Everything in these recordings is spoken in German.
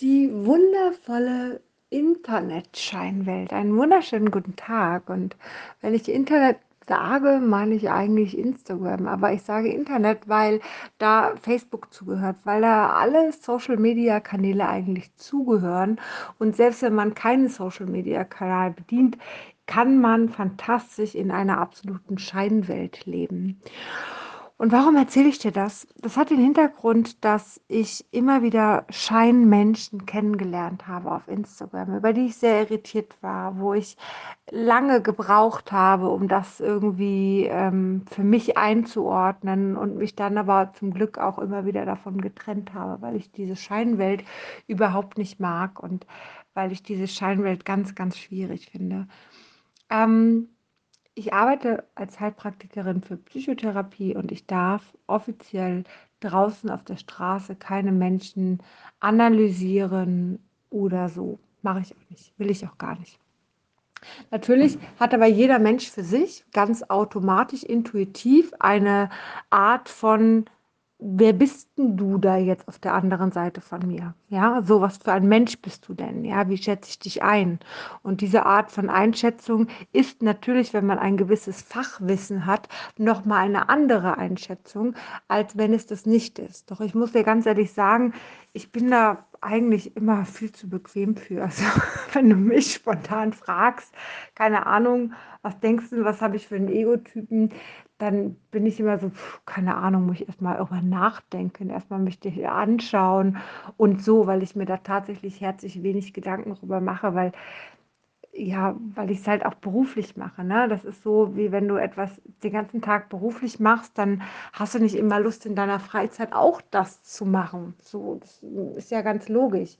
Die wundervolle Internetscheinwelt. Einen wunderschönen guten Tag. Und wenn ich Internet sage, meine ich eigentlich Instagram. Aber ich sage Internet, weil da Facebook zugehört, weil da alle Social-Media-Kanäle eigentlich zugehören. Und selbst wenn man keinen Social-Media-Kanal bedient, kann man fantastisch in einer absoluten Scheinwelt leben. Und warum erzähle ich dir das? Das hat den Hintergrund, dass ich immer wieder Scheinmenschen kennengelernt habe auf Instagram, über die ich sehr irritiert war, wo ich lange gebraucht habe, um das irgendwie ähm, für mich einzuordnen und mich dann aber zum Glück auch immer wieder davon getrennt habe, weil ich diese Scheinwelt überhaupt nicht mag und weil ich diese Scheinwelt ganz, ganz schwierig finde. Ähm, ich arbeite als Heilpraktikerin für Psychotherapie und ich darf offiziell draußen auf der Straße keine Menschen analysieren oder so. Mache ich auch nicht, will ich auch gar nicht. Natürlich hat aber jeder Mensch für sich ganz automatisch, intuitiv eine Art von wer bist denn du da jetzt auf der anderen Seite von mir? Ja, so was für ein Mensch bist du denn? Ja, wie schätze ich dich ein? Und diese Art von Einschätzung ist natürlich, wenn man ein gewisses Fachwissen hat, nochmal eine andere Einschätzung, als wenn es das nicht ist. Doch ich muss dir ganz ehrlich sagen, ich bin da eigentlich immer viel zu bequem für. Also, wenn du mich spontan fragst, keine Ahnung, was denkst du, was habe ich für einen Ego-Typen, dann bin ich immer so, keine Ahnung, muss ich erstmal darüber nachdenken, erstmal möchte ich anschauen und so, weil ich mir da tatsächlich herzlich wenig Gedanken darüber mache, weil ja, weil ich es halt auch beruflich mache. Ne? Das ist so, wie wenn du etwas den ganzen Tag beruflich machst, dann hast du nicht immer Lust in deiner Freizeit auch das zu machen. So, das ist ja ganz logisch.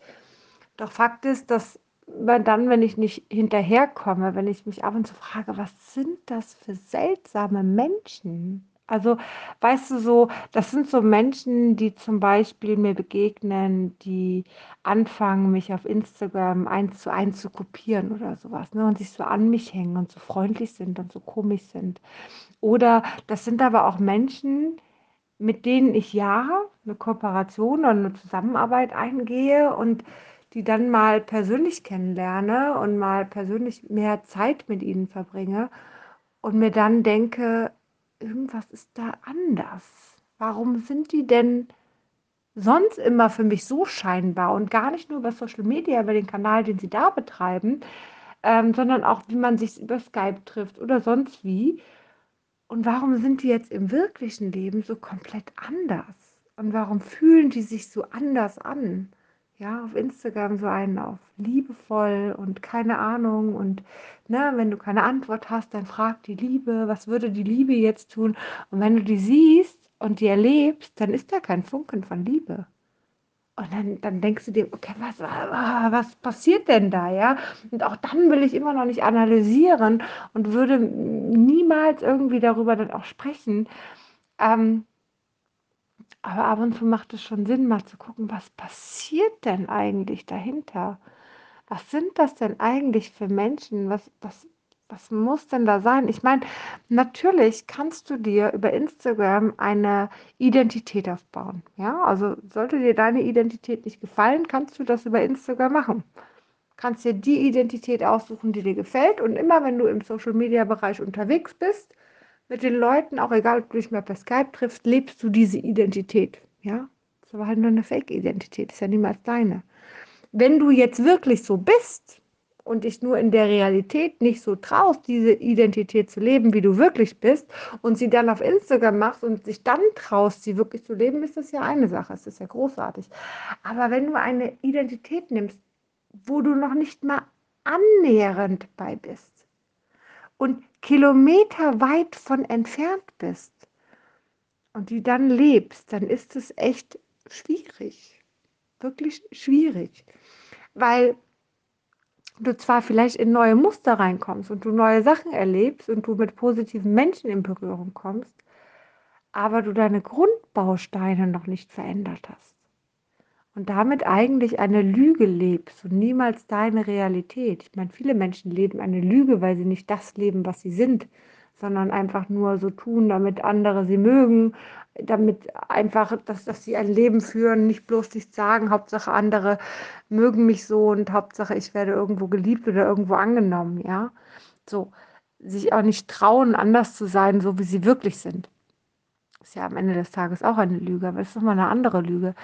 Doch Fakt ist, dass dann, wenn ich nicht hinterherkomme, wenn ich mich ab und zu frage, was sind das für seltsame Menschen? Also, weißt du, so, das sind so Menschen, die zum Beispiel mir begegnen, die anfangen, mich auf Instagram eins zu eins zu kopieren oder sowas, ne? Und sich so an mich hängen und so freundlich sind und so komisch sind. Oder das sind aber auch Menschen, mit denen ich ja eine Kooperation oder eine Zusammenarbeit eingehe und die dann mal persönlich kennenlerne und mal persönlich mehr Zeit mit ihnen verbringe und mir dann denke, irgendwas ist da anders. Warum sind die denn sonst immer für mich so scheinbar und gar nicht nur über Social Media, über den Kanal, den sie da betreiben, ähm, sondern auch, wie man sich über Skype trifft oder sonst wie. Und warum sind die jetzt im wirklichen Leben so komplett anders? Und warum fühlen die sich so anders an? Ja, auf Instagram so einen auf liebevoll und keine Ahnung und ne, wenn du keine Antwort hast, dann frag die Liebe, was würde die Liebe jetzt tun? Und wenn du die siehst und die erlebst, dann ist da kein Funken von Liebe. Und dann, dann denkst du dir, okay, was, was passiert denn da, ja? Und auch dann will ich immer noch nicht analysieren und würde niemals irgendwie darüber dann auch sprechen. Ähm, aber ab und zu macht es schon Sinn, mal zu gucken, was passiert denn eigentlich dahinter? Was sind das denn eigentlich für Menschen? Was, was, was muss denn da sein? Ich meine, natürlich kannst du dir über Instagram eine Identität aufbauen. Ja, also sollte dir deine Identität nicht gefallen, kannst du das über Instagram machen. Kannst dir die Identität aussuchen, die dir gefällt. Und immer wenn du im Social Media Bereich unterwegs bist, mit den Leuten, auch egal, ob du dich mal per Skype triffst, lebst du diese Identität. Ja, das ist aber halt nur eine Fake-Identität, ist ja niemals deine. Wenn du jetzt wirklich so bist und dich nur in der Realität nicht so traust, diese Identität zu leben, wie du wirklich bist, und sie dann auf Instagram machst und dich dann traust, sie wirklich zu leben, ist das ja eine Sache, es ist ja großartig. Aber wenn du eine Identität nimmst, wo du noch nicht mal annähernd bei bist, und kilometerweit von entfernt bist und die dann lebst, dann ist es echt schwierig. Wirklich schwierig. Weil du zwar vielleicht in neue Muster reinkommst und du neue Sachen erlebst und du mit positiven Menschen in Berührung kommst, aber du deine Grundbausteine noch nicht verändert hast und damit eigentlich eine Lüge lebst und niemals deine Realität. Ich meine, viele Menschen leben eine Lüge, weil sie nicht das leben, was sie sind, sondern einfach nur so tun, damit andere sie mögen, damit einfach, dass, dass sie ein Leben führen, nicht bloß nichts sagen, Hauptsache andere mögen mich so und Hauptsache ich werde irgendwo geliebt oder irgendwo angenommen, ja. So, sich auch nicht trauen, anders zu sein, so wie sie wirklich sind. Ist ja am Ende des Tages auch eine Lüge, aber es ist nochmal eine andere Lüge.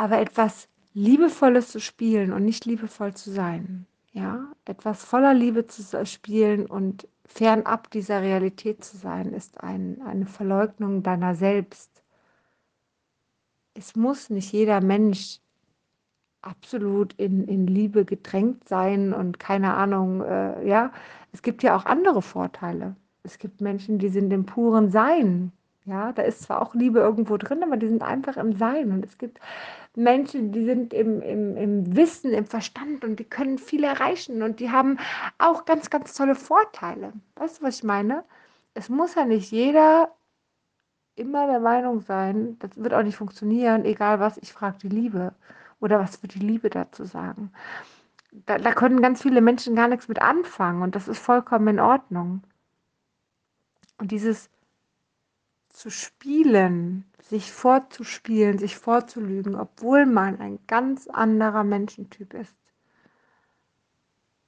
Aber etwas Liebevolles zu spielen und nicht liebevoll zu sein, ja, etwas voller Liebe zu spielen und fernab dieser Realität zu sein, ist ein, eine Verleugnung deiner selbst. Es muss nicht jeder Mensch absolut in, in Liebe gedrängt sein und keine Ahnung, äh, ja, es gibt ja auch andere Vorteile. Es gibt Menschen, die sind im puren Sein. Ja, da ist zwar auch Liebe irgendwo drin, aber die sind einfach im Sein. Und es gibt Menschen, die sind im, im, im Wissen, im Verstand und die können viel erreichen und die haben auch ganz, ganz tolle Vorteile. Weißt du, was ich meine? Es muss ja nicht jeder immer der Meinung sein, das wird auch nicht funktionieren, egal was, ich frage die Liebe. Oder was wird die Liebe dazu sagen? Da, da können ganz viele Menschen gar nichts mit anfangen und das ist vollkommen in Ordnung. Und dieses zu spielen, sich vorzuspielen, sich vorzulügen, obwohl man ein ganz anderer Menschentyp ist,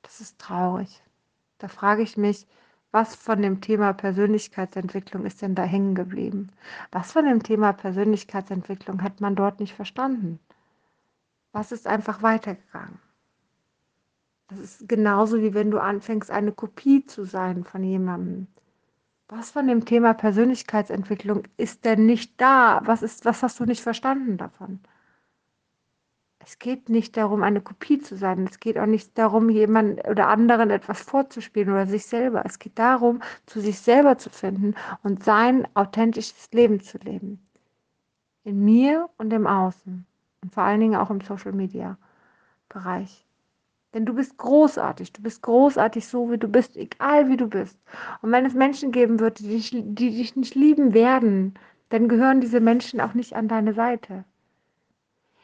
das ist traurig. Da frage ich mich, was von dem Thema Persönlichkeitsentwicklung ist denn da hängen geblieben? Was von dem Thema Persönlichkeitsentwicklung hat man dort nicht verstanden? Was ist einfach weitergegangen? Das ist genauso wie wenn du anfängst, eine Kopie zu sein von jemandem. Was von dem Thema Persönlichkeitsentwicklung ist denn nicht da? Was, ist, was hast du nicht verstanden davon? Es geht nicht darum, eine Kopie zu sein. Es geht auch nicht darum, jemand oder anderen etwas vorzuspielen oder sich selber. Es geht darum, zu sich selber zu finden und sein authentisches Leben zu leben. In mir und im Außen. Und vor allen Dingen auch im Social Media Bereich. Denn du bist großartig. Du bist großartig so, wie du bist, egal wie du bist. Und wenn es Menschen geben wird, die dich, die dich nicht lieben werden, dann gehören diese Menschen auch nicht an deine Seite.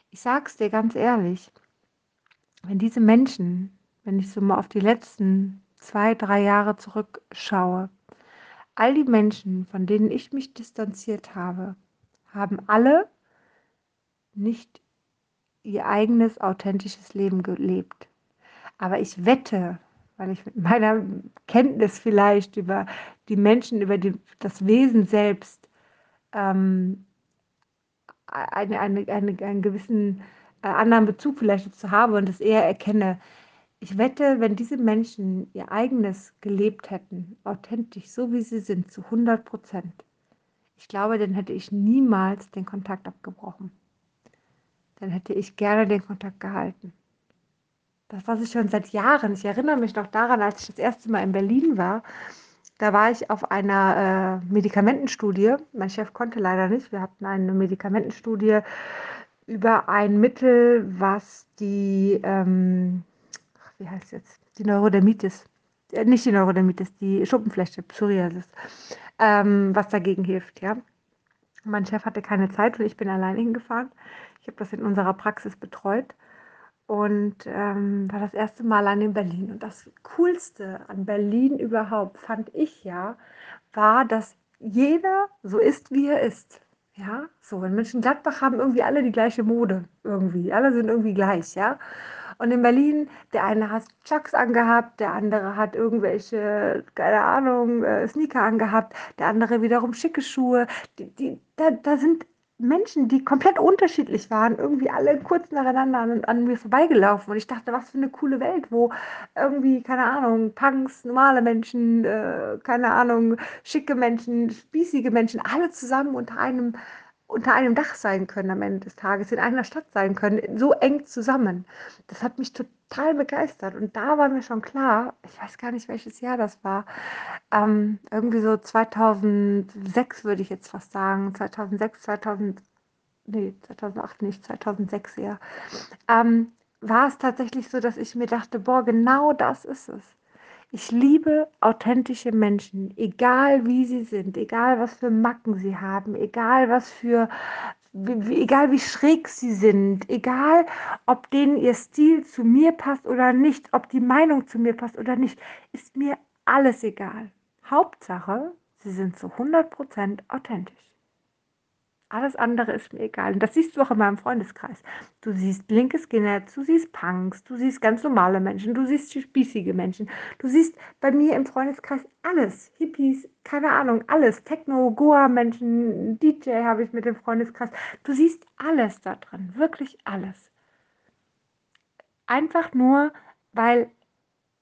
Ich sag's dir ganz ehrlich, wenn diese Menschen, wenn ich so mal auf die letzten zwei, drei Jahre zurückschaue, all die Menschen, von denen ich mich distanziert habe, haben alle nicht ihr eigenes authentisches Leben gelebt. Aber ich wette, weil ich mit meiner Kenntnis vielleicht über die Menschen, über die, das Wesen selbst ähm, eine, eine, eine, einen gewissen äh, anderen Bezug vielleicht dazu habe und es eher erkenne. Ich wette, wenn diese Menschen ihr eigenes gelebt hätten, authentisch, so wie sie sind, zu 100 Prozent, ich glaube, dann hätte ich niemals den Kontakt abgebrochen. Dann hätte ich gerne den Kontakt gehalten. Das war ich schon seit Jahren. Ich erinnere mich noch daran, als ich das erste Mal in Berlin war. Da war ich auf einer äh, Medikamentenstudie. Mein Chef konnte leider nicht. Wir hatten eine Medikamentenstudie über ein Mittel, was die, ähm, wie heißt jetzt, die Neurodermitis, äh, nicht die Neurodermitis, die Schuppenflechte, Psoriasis, ähm, was dagegen hilft, ja. Mein Chef hatte keine Zeit und ich bin allein hingefahren. Ich habe das in unserer Praxis betreut und ähm, war das erste Mal an in Berlin. Und das Coolste an Berlin überhaupt, fand ich ja, war, dass jeder so ist, wie er ist. Ja, so in Mönchengladbach haben irgendwie alle die gleiche Mode irgendwie. Alle sind irgendwie gleich, ja. Und in Berlin, der eine hat Chucks angehabt, der andere hat irgendwelche, keine Ahnung, äh, Sneaker angehabt, der andere wiederum schicke Schuhe. Die, die, da, da sind Menschen, die komplett unterschiedlich waren, irgendwie alle kurz nacheinander an, an, mir vorbeigelaufen. Und ich dachte, was für eine coole Welt, wo irgendwie, keine Ahnung, Punks, normale Menschen, äh, keine Ahnung, schicke Menschen, spießige Menschen, alle zusammen unter einem, unter einem Dach sein können am Ende des Tages, in einer Stadt sein können, so eng zusammen. Das hat mich total begeistert. Und da war mir schon klar, ich weiß gar nicht, welches Jahr das war, ähm, irgendwie so 2006 würde ich jetzt fast sagen, 2006, 2000, nee, 2008 nicht, 2006 eher, ähm, war es tatsächlich so, dass ich mir dachte, boah, genau das ist es. Ich liebe authentische Menschen, egal wie sie sind, egal was für Macken sie haben, egal was für, wie, egal wie schräg sie sind, egal ob denen ihr Stil zu mir passt oder nicht, ob die Meinung zu mir passt oder nicht, ist mir alles egal. Hauptsache, sie sind zu 100% authentisch. Alles andere ist mir egal. Und das siehst du auch in meinem Freundeskreis. Du siehst linke Skinheads, du siehst Punks, du siehst ganz normale Menschen, du siehst spießige Menschen. Du siehst bei mir im Freundeskreis alles. Hippies, keine Ahnung, alles. Techno, Goa-Menschen, DJ habe ich mit dem Freundeskreis. Du siehst alles da drin, wirklich alles. Einfach nur, weil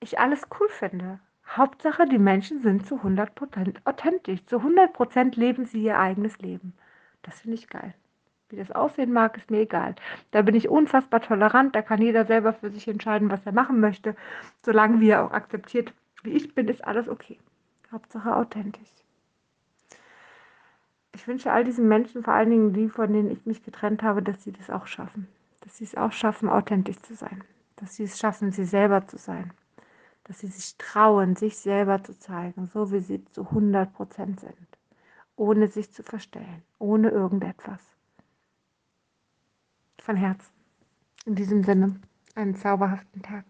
ich alles cool finde. Hauptsache, die Menschen sind zu 100% authentisch. Zu 100% leben sie ihr eigenes Leben. Das finde ich geil. Wie das aussehen mag, ist mir egal. Da bin ich unfassbar tolerant. Da kann jeder selber für sich entscheiden, was er machen möchte. Solange wir auch akzeptiert, wie ich bin, ist alles okay. Hauptsache authentisch. Ich wünsche all diesen Menschen, vor allen Dingen die, von denen ich mich getrennt habe, dass sie das auch schaffen. Dass sie es auch schaffen, authentisch zu sein. Dass sie es schaffen, sie selber zu sein. Dass sie sich trauen, sich selber zu zeigen, so wie sie zu 100 Prozent sind ohne sich zu verstellen, ohne irgendetwas. Von Herzen. In diesem Sinne, einen zauberhaften Tag.